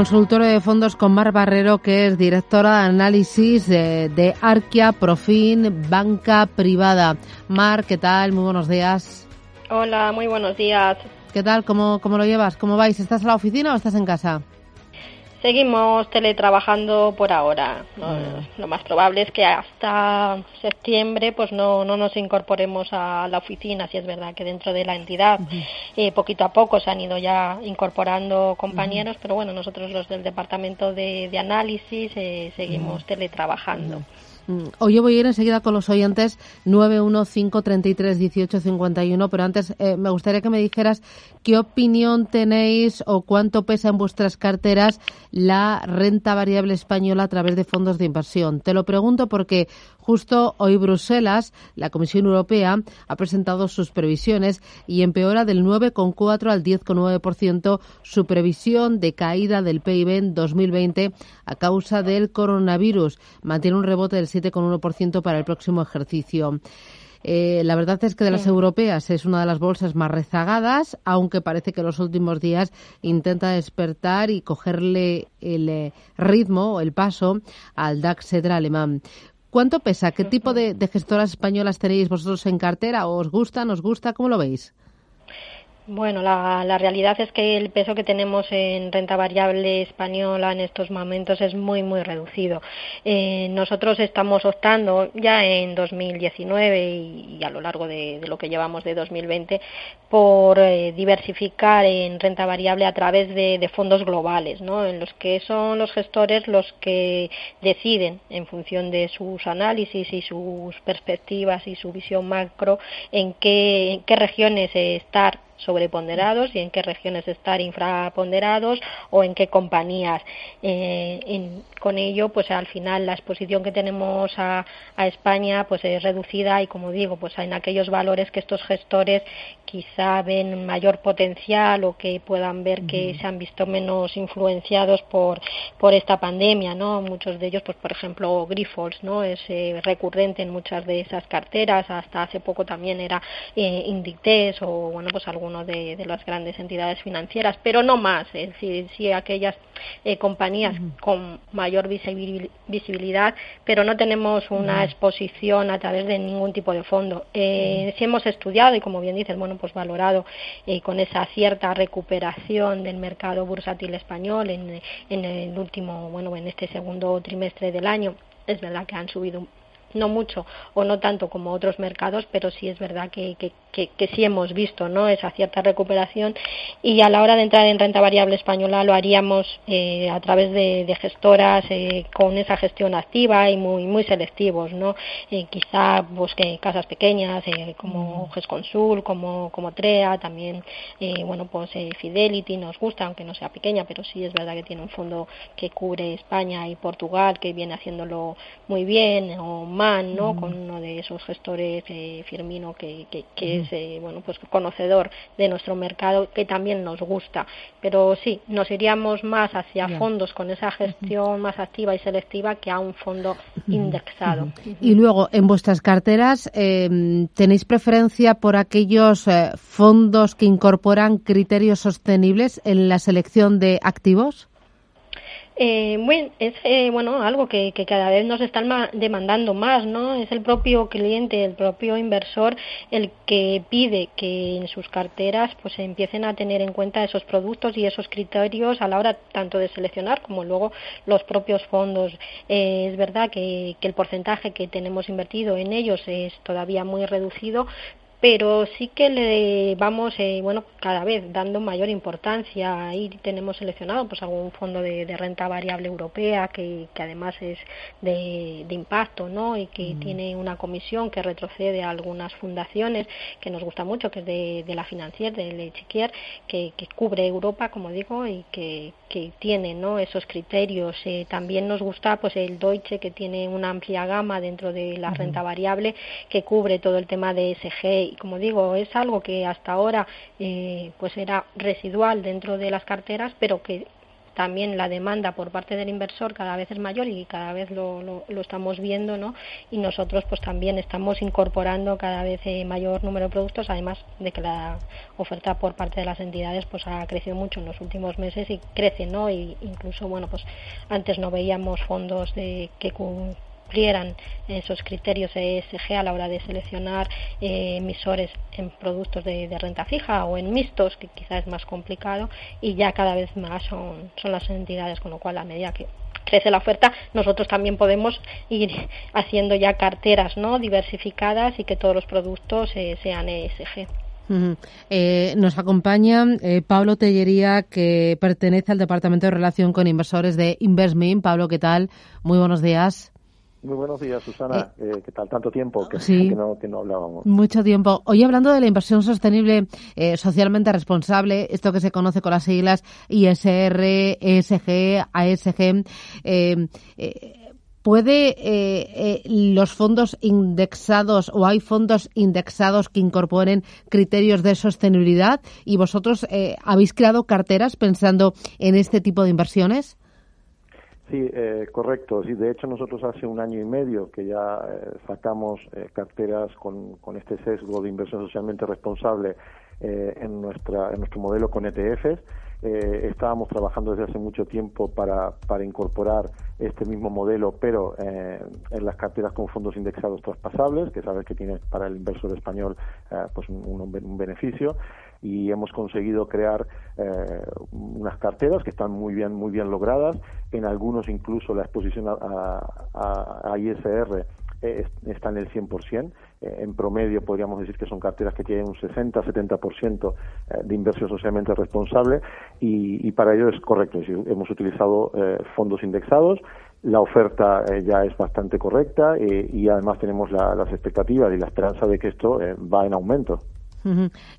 Consultor de fondos con Mar Barrero, que es directora de análisis de, Arquia Profin Banca Privada. Mar, ¿qué tal? Muy buenos días. Hola, muy buenos días. ¿Qué tal? ¿Cómo, cómo lo llevas? ¿Cómo vais? ¿Estás en la oficina o estás en casa? Seguimos teletrabajando por ahora. Lo más probable es que hasta septiembre pues no, no nos incorporemos a la oficina, si es verdad que dentro de la entidad eh, poquito a poco se han ido ya incorporando compañeros, pero bueno, nosotros los del departamento de, análisis eh, seguimos teletrabajando. Mm, hoy yo voy a ir enseguida con los oyentes 915331851, pero antes eh, me gustaría que me dijeras qué opinión tenéis o cuánto pesa en vuestras carteras la renta variable española a través de fondos de inversión. Te lo pregunto porque Justo hoy Bruselas, la Comisión Europea, ha presentado sus previsiones y empeora del 9,4 al 10,9% su previsión de caída del PIB en 2020 a causa del coronavirus. Mantiene un rebote del 7,1% para el próximo ejercicio. Eh, la verdad es que de las europeas es una de las bolsas más rezagadas, aunque parece que en los últimos días intenta despertar y cogerle el eh, ritmo o el paso al DAX alemán. ¿Cuánto pesa? ¿Qué tipo de, de gestoras españolas tenéis vosotros en cartera? ¿Os gusta? ¿Nos gusta? ¿Cómo lo veis? Bueno, la, la, realidad es que el peso que tenemos en renta variable española en estos momentos es muy, muy reducido. Eh, nosotros estamos optando ya en 2019 y, a lo largo de, lo que llevamos de 2020 por eh, diversificar en renta variable a través de, de, fondos globales, ¿no? en los que son los gestores los que deciden en función de sus análisis y sus perspectivas y su visión macro en qué, en qué regiones estar sobreponderados y en qué regiones estar infraponderados o en qué compañías. Eh, con ello, pues al final la exposición que tenemos a, España pues es reducida y como digo, pues en aquellos valores que estos gestores quizá ven mayor potencial o que puedan ver que se han visto menos influenciados por, por esta pandemia, ¿no? Muchos de ellos, pues por ejemplo, Grifols, ¿no? Es eh, recurrente en muchas de esas carteras, hasta hace poco también era eh, Indictes o bueno, pues algún de, las grandes entidades financieras, pero no más, es decir, sí aquellas eh, compañías con mayor visibilidad, pero no tenemos una exposición a través de ningún tipo de fondo. Eh, sí hemos estudiado y, como bien dices, bueno, pues valorado eh, con esa cierta recuperación del mercado bursátil español en, en el último, bueno, en este segundo trimestre del año. Es verdad que han subido no mucho o no tanto como otros mercados, pero sí es verdad que, que, que, sí hemos visto ¿no? esa cierta recuperación y a la hora de entrar en renta variable española lo haríamos eh, a través de, de gestoras eh, con esa gestión activa y muy muy selectivos no eh, quizá busque casas pequeñas eh, como mm. GESConsul como como TREA también eh, bueno pues eh, Fidelity nos gusta aunque no sea pequeña pero sí es verdad que tiene un fondo que cubre España y Portugal que viene haciéndolo muy bien o No mm. con uno de esos gestores Firmino que, que, que eh, bueno, pues conocedor de nuestro mercado que también nos gusta. Pero sí, nos iríamos más hacia fondos con esa gestión más activa y selectiva que a un fondo indexado. Y luego, en vuestras carteras, em, ¿tenéis preferencia por aquellos eh, fondos que incorporan criterios sostenibles en la selección de activos? Eh, bueno, es eh, bueno algo que, que, cada vez nos están demandando más, ¿no? Es el propio cliente, el propio inversor el que pide que en sus carteras pues empiecen a tener en cuenta esos productos y esos criterios a la hora tanto de seleccionar como luego los propios fondos. Eh, es verdad que, que el porcentaje que tenemos invertido en ellos es todavía muy reducido, pero sí que le vamos, eh, bueno, cada vez dando mayor importancia. Ahí tenemos seleccionado pues algún fondo de, renta variable europea que, que además es de, impacto, ¿no? Y que tiene una comisión que retrocede a algunas fundaciones que nos gusta mucho, que es de, de la financiera, de Chiquier, que, que cubre Europa, como digo, y que, que tiene, ¿no? Esos criterios. Eh, también nos gusta, pues, el Deutsche que tiene una amplia gama dentro de la renta variable que cubre todo el tema de SG y como digo, es algo que hasta ahora eh, pues era residual dentro de las carteras, pero que también la demanda por parte del inversor cada vez es mayor y cada vez lo, lo, estamos viendo, ¿no? Y nosotros pues también estamos incorporando cada vez eh, mayor número de productos, además de que la oferta por parte de las entidades pues ha crecido mucho en los últimos meses y crece, ¿no? Y incluso, bueno, pues antes no veíamos fondos de que cumplieran esos criterios ESG a la hora de seleccionar eh, emisores en productos de, renta fija o en mixtos, que quizás es más complicado, y ya cada vez más son, son las entidades, con lo cual a medida que crece la oferta, nosotros también podemos ir haciendo ya carteras no diversificadas y que todos los productos eh, sean ESG. Eh, nos acompaña Pablo Tellería, que pertenece al Departamento de Relación con Inversores de Investment. Pablo, ¿qué tal? Muy buenos días. Muy buenos días, Susana. Eh, eh, ¿Qué tal? Tanto tiempo que, no, que, no, hablábamos. Mucho tiempo. Hoy hablando de la inversión sostenible eh, socialmente responsable, esto que se conoce con las siglas ISR, ESG, ASG, ¿Puede los fondos indexados o hay fondos indexados que incorporen criterios de sostenibilidad y vosotros habéis creado carteras pensando en este tipo de inversiones? Sí, eh, correcto. Sí, de hecho nosotros hace un año y medio que ya eh, sacamos eh, carteras con, con, este sesgo de inversión socialmente responsable en, nuestra, en nuestro modelo con ETFs. estábamos trabajando desde hace mucho tiempo para, para incorporar este mismo modelo, pero en las carteras con fondos indexados traspasables, que sabes que tiene para el inversor español pues un, un beneficio y hemos conseguido crear eh, unas carteras que están muy bien muy bien logradas en algunos incluso la exposición a, ISR eh, está en el 100%. Eh, en promedio podríamos decir que son carteras que tienen un 60-70% de inversión socialmente responsable y, para ello es correcto. hemos utilizado fondos indexados, la oferta ya es bastante correcta y además tenemos las expectativas y la esperanza de que esto va en aumento.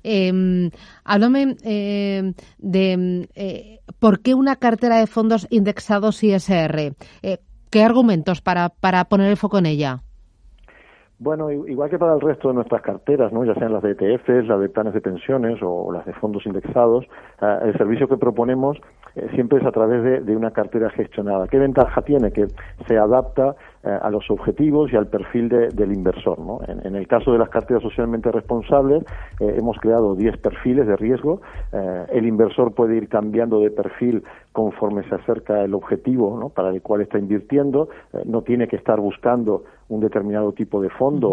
Eh, háblame eh, de eh, por qué una cartera de fondos indexados ISR. Eh, ¿Qué argumentos para, para poner el foco en ella? Bueno, igual que para el resto de nuestras carteras, ¿no? ya sean las de ETFs, las de planes de pensiones o las de fondos indexados, el servicio que proponemos siempre es a través de, una cartera gestionada. ¿Qué ventaja tiene? Que se adapta eh, a los objetivos y al perfil del inversor. ¿no? En, el caso de las carteras socialmente responsables, eh, hemos creado 10 perfiles de riesgo. Eh, el inversor puede ir cambiando de perfil conforme se acerca el objetivo ¿no? para el cual está invirtiendo. no tiene que estar buscando un determinado tipo de fondo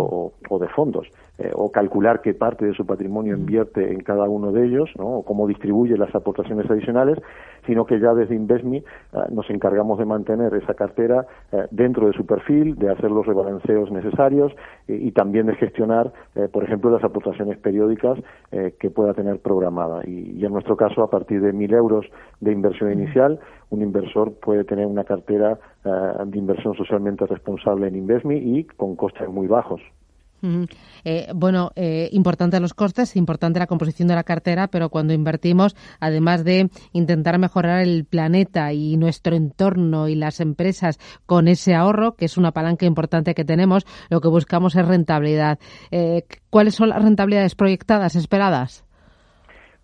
o, de fondos o calcular qué parte de su patrimonio invierte en cada uno de ellos ¿no? o cómo distribuye las aportaciones adicionales, sino que ya desde Investme nos encargamos de mantener esa cartera dentro de su perfil de hacer los rebalanceos necesarios eh, y también de gestionar, eh, por ejemplo, las aportaciones periódicas eh, que pueda tener programada. Y, en nuestro caso, a partir de mil euros de inversión inicial, un inversor puede tener una cartera de inversión socialmente responsable en Investme y con costes muy bajos. Eh, bueno, eh, importante los costes, importante la composición de la cartera, pero cuando invertimos, además de intentar mejorar el planeta y nuestro entorno y las empresas con ese ahorro, que es una palanca importante que tenemos, lo que buscamos es rentabilidad. Eh, ¿Cuáles son las rentabilidades proyectadas, esperadas?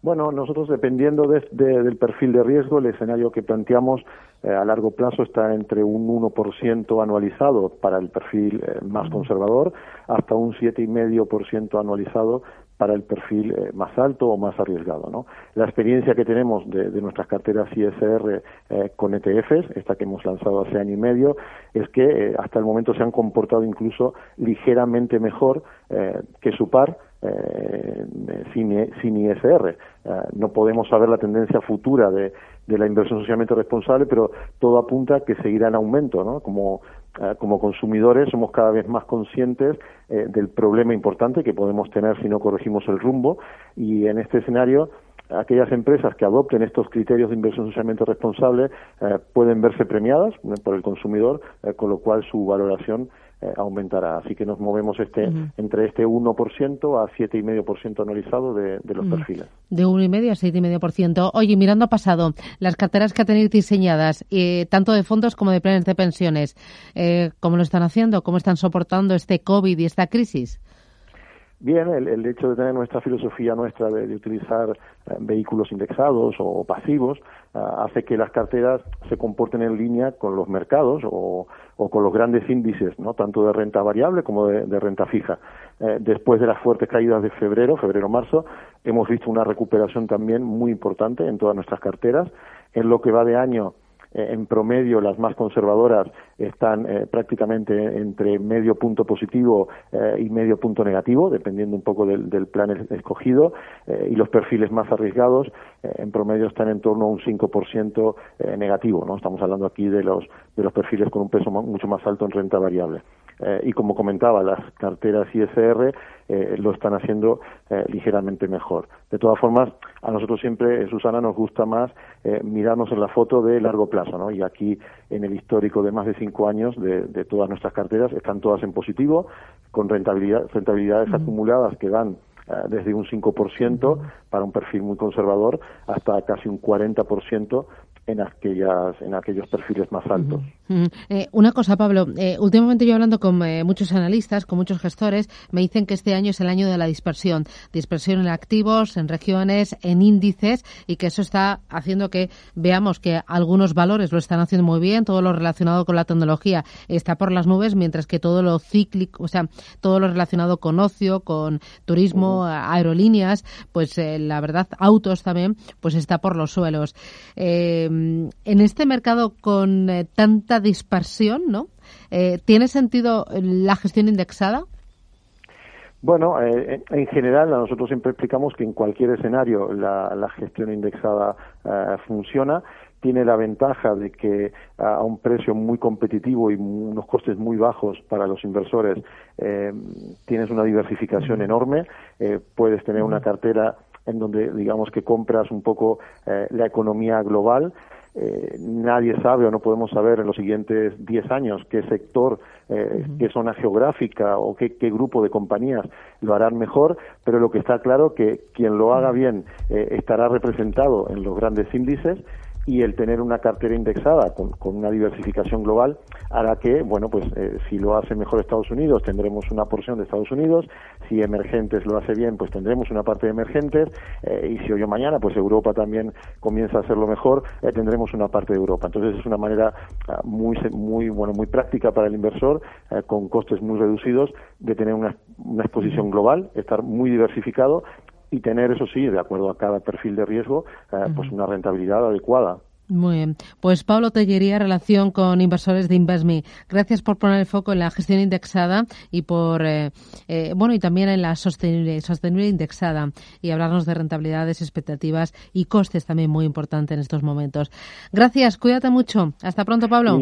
Bueno, nosotros dependiendo del perfil de riesgo, el escenario que planteamos eh, a largo plazo está entre un 1% anualizado para el perfil eh, más conservador hasta un 7,5% anualizado para el perfil eh, más alto o más arriesgado. ¿no? La experiencia que tenemos de, nuestras carteras ISR con ETFs, esta que hemos lanzado hace año y medio, es que hasta el momento se han comportado incluso ligeramente mejor que su par sin, sin ISR. no podemos saber la tendencia futura de, de la inversión socialmente responsable, pero todo apunta a que seguirá en aumento, ¿no? Como eh, como consumidores somos cada vez más conscientes eh, del problema importante que podemos tener si no corregimos el rumbo y en este escenario aquellas empresas que adopten estos criterios de inversión socialmente responsable eh, pueden verse premiadas por el consumidor, con lo cual su valoración eh, aumentará. Así que nos movemos este entre este 1% a 7,5% anualizado de, de los perfiles. De 1,5 a 7,5%. Oye, mirando a pasado, las carteras que tenéis diseñadas, eh, tanto de fondos como de planes de pensiones, eh, ¿cómo lo están haciendo? ¿Cómo están soportando este COVID y esta crisis? Bien, el, hecho de tener nuestra filosofía nuestra de, utilizar eh, vehículos indexados o pasivos eh, hace que las carteras se comporten en línea con los mercados o, con los grandes índices, no tanto de renta variable como de, renta fija. Eh, después de las fuertes caídas de febrero, febrero-marzo, hemos visto una recuperación también muy importante en todas nuestras carteras. En lo que va de año, en promedio las más conservadoras están eh, prácticamente entre medio punto positivo eh, y medio punto negativo, dependiendo un poco del, plan escogido, y los perfiles más arriesgados en promedio están en torno a un 5% negativo. ¿no? Estamos hablando aquí de los, de los perfiles con un peso mucho más alto en renta variable. Eh, y como comentaba, las carteras ISR eh, lo están haciendo eh, ligeramente mejor. De todas formas, a nosotros siempre, Susana, nos gusta más mirarnos en la foto de largo plazo, ¿no? Y aquí, en el histórico de más de cinco años de, de todas nuestras carteras, están todas en positivo, con rentabilidad, rentabilidades acumuladas que dan desde un 5% para un perfil muy conservador hasta casi un 40% en aquellas en aquellos perfiles más altos. Eh, una cosa, Pablo. Eh, últimamente yo hablando con eh, muchos analistas, con muchos gestores, me dicen que este año es el año de la dispersión, dispersión en activos, en regiones, en índices, y que eso está haciendo que veamos que algunos valores lo están haciendo muy bien, todo lo relacionado con la tecnología está por las nubes, mientras que todo lo cíclico, o sea, todo lo relacionado con ocio, con turismo, aerolíneas, pues la verdad, autos también, pues está por los suelos. en este mercado con tanta dispersión, ¿no? Eh, ¿Tiene sentido la gestión indexada? Bueno, eh, en general nosotros siempre explicamos que en cualquier escenario la, gestión indexada eh, funciona. Tiene la ventaja de que a un precio muy competitivo y unos costes muy bajos para los inversores tienes una diversificación enorme. puedes tener una cartera en donde digamos que compras un poco la economía global eh, nadie sabe o no podemos saber en los siguientes 10 años qué sector, eh, qué zona geográfica o qué, grupo de compañías lo harán mejor, pero lo que está claro que quien lo haga bien eh, estará representado en los grandes índices y el tener una cartera indexada con, una diversificación global hará que, bueno, pues eh, si lo hace mejor Estados Unidos tendremos una porción de Estados Unidos, si emergentes lo hace bien pues tendremos una parte de emergentes eh, y si hoy o mañana pues Europa también comienza a hacerlo mejor eh, tendremos una parte de Europa. Entonces es una manera ah, muy muy bueno muy práctica para el inversor con costes muy reducidos de tener una, una exposición global, estar muy diversificado y tener, eso sí, de acuerdo a cada perfil de riesgo, eh, pues una rentabilidad adecuada. Muy bien. Pues Pablo Tellería, relación con inversores de InvestMe. Gracias por poner el foco en la gestión indexada y por, eh, eh, bueno, y también en la sostenible, sostenible indexada y hablarnos de rentabilidades, expectativas y costes también muy importante en estos momentos. Gracias, cuídate mucho. Hasta pronto, Pablo.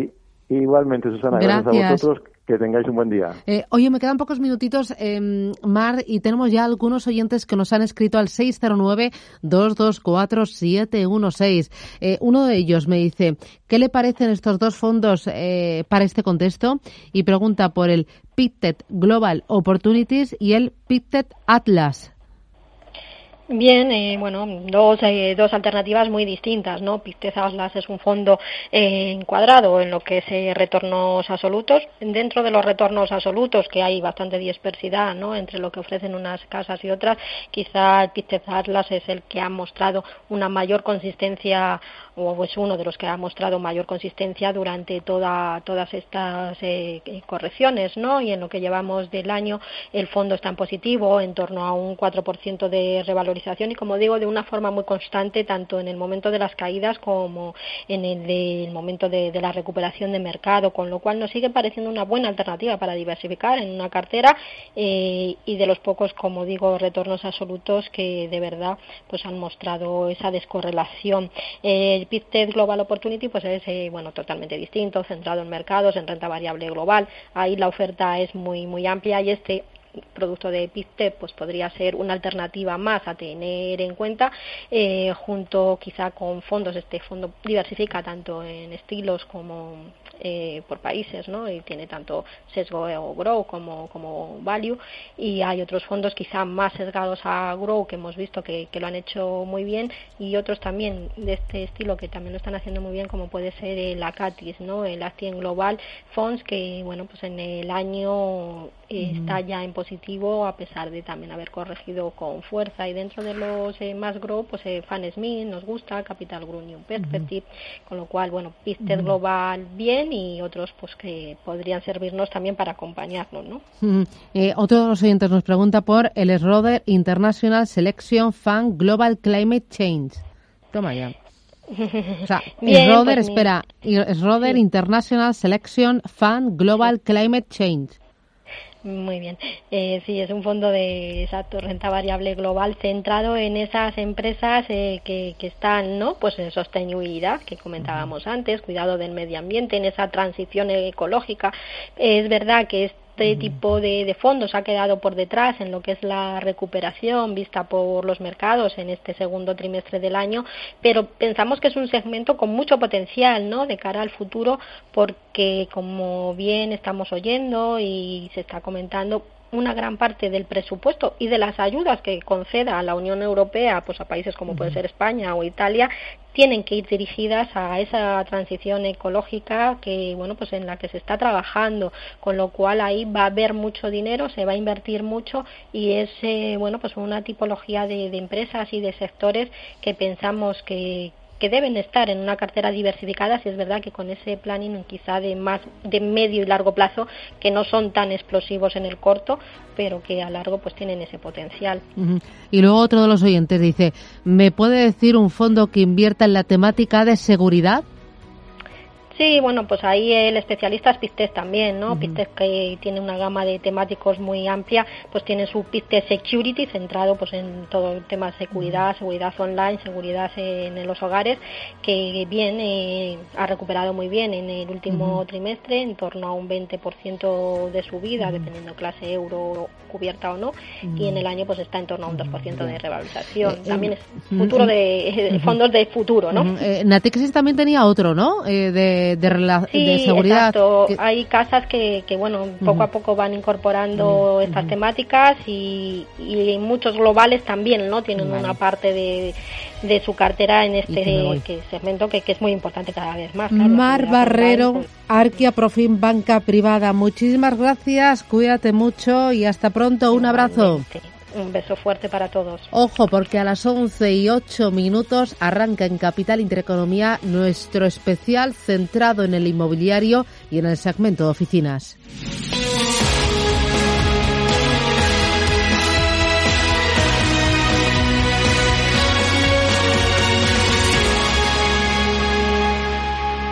igualmente, Susana. Gracias. a vosotros. Que tengáis un buen día. Eh, oye, me quedan pocos minutitos, eh, Mar, y tenemos ya algunos oyentes que nos han escrito al 609-224-716. Eh, uno de ellos me dice, ¿qué le parecen estos dos fondos eh, para este contexto? Y pregunta por el PITTED Global Opportunities y el PITTED Atlas. Bien, eh, bueno, dos, eh, dos alternativas muy distintas, ¿no? Pictet Atlas es un fondo eh, encuadrado en lo que es eh, retornos absolutos. Dentro de los retornos absolutos, que hay bastante dispersidad, ¿no? Entre lo que ofrecen unas casas y otras, quizá el Atlas es el que ha mostrado una mayor consistencia o es uno de los que ha mostrado mayor consistencia durante toda, todas estas eh, correcciones, ¿no? Y en lo que llevamos del año, el fondo está en positivo, en torno a un 4% de revalorización valorización y, como digo, de una forma muy constante, tanto en el momento de las caídas como en el, del momento de, la recuperación de mercado, con lo cual nos sigue pareciendo una buena alternativa para diversificar en una cartera eh, y de los pocos, como digo, retornos absolutos que de verdad pues han mostrado esa descorrelación. El Global Opportunity pues es eh, bueno totalmente distinto, centrado en mercados, en renta variable global. Ahí la oferta es muy muy amplia y este producto de PICTEP pues podría ser una alternativa más a tener en cuenta eh, junto quizá con fondos este fondo diversifica tanto en estilos como eh, por países, ¿no? Y tiene tanto sesgo o grow como, como value. Y hay otros fondos quizá más sesgados a grow que hemos visto que, que lo han hecho muy bien. Y otros también de este estilo que también lo están haciendo muy bien como puede ser el ACATIS, ¿no? El Actien Global Funds que bueno pues en el año está ya en positivo a pesar de también haber corregido con fuerza. Y dentro de los eh, más grow pues eh, Fan Smith nos gusta Capital New Perspective con lo cual bueno Pisted Global bien y otros pues que podrían servirnos también para acompañarnos, ¿no? Eh, otro de los oyentes nos pregunta por el Schroeder International Selection Fund Global Climate Change. Toma ya. O sea, Schroeder, pues espera, Schroeder International Selection Fund Global Climate Change. Muy bien. Eh, sí, es un fondo de exacto, renta variable global centrado en esas empresas eh, que, que están, ¿no? Pues en sostenibilidad, que comentábamos antes, cuidado del medio ambiente, en esa transición ecológica. Es verdad que es este tipo de, de, fondos ha quedado por detrás en lo que es la recuperación vista por los mercados en este segundo trimestre del año, pero pensamos que es un segmento con mucho potencial, ¿no? De cara al futuro, porque como bien estamos oyendo y se está comentando, una gran parte del presupuesto y de las ayudas que conceda la Unión Europea pues a países como puede ser España o Italia tienen que ir dirigidas a esa transición ecológica que bueno pues en la que se está trabajando con lo cual ahí va a haber mucho dinero se va a invertir mucho y es eh, bueno pues una tipología de, de empresas y de sectores que pensamos que, que deben estar en una cartera diversificada, si es verdad que con ese planning quizá de más de medio y largo plazo que no son tan explosivos en el corto, pero que a largo pues tienen ese potencial. Y luego otro de los oyentes dice, ¿me puede decir un fondo que invierta en la temática de seguridad? Sí, bueno, pues ahí el especialista es Pistes también, ¿no? Pistes que tiene una gama de temáticos muy amplia, pues tiene su Pistes Security centrado pues en todo el tema de seguridad, seguridad online, seguridad en, los hogares, que bien eh, ha recuperado muy bien en el último trimestre, en torno a un 20% de subida, dependiendo clase euro cubierta o no, y en el año pues está en torno a un 2% de revalorización. Eh, también es futuro de, fondos de futuro, ¿no? Eh, Natixis también tenía otro, ¿no? de de, seguridad. Exacto. Hay casas que, que bueno, poco a poco van incorporando estas temáticas y, y, muchos globales también, ¿no? Tienen una parte de, de su cartera en este segmento que, que, es muy importante cada vez más. Mar Barrero, Arquia Profim Banca Privada. Muchísimas gracias, cuídate mucho y hasta pronto. Un abrazo. Un beso fuerte para todos. Ojo, porque a las 11 y 8 minutos arranca en Capital Intereconomía nuestro especial centrado en el inmobiliario y en el segmento de oficinas.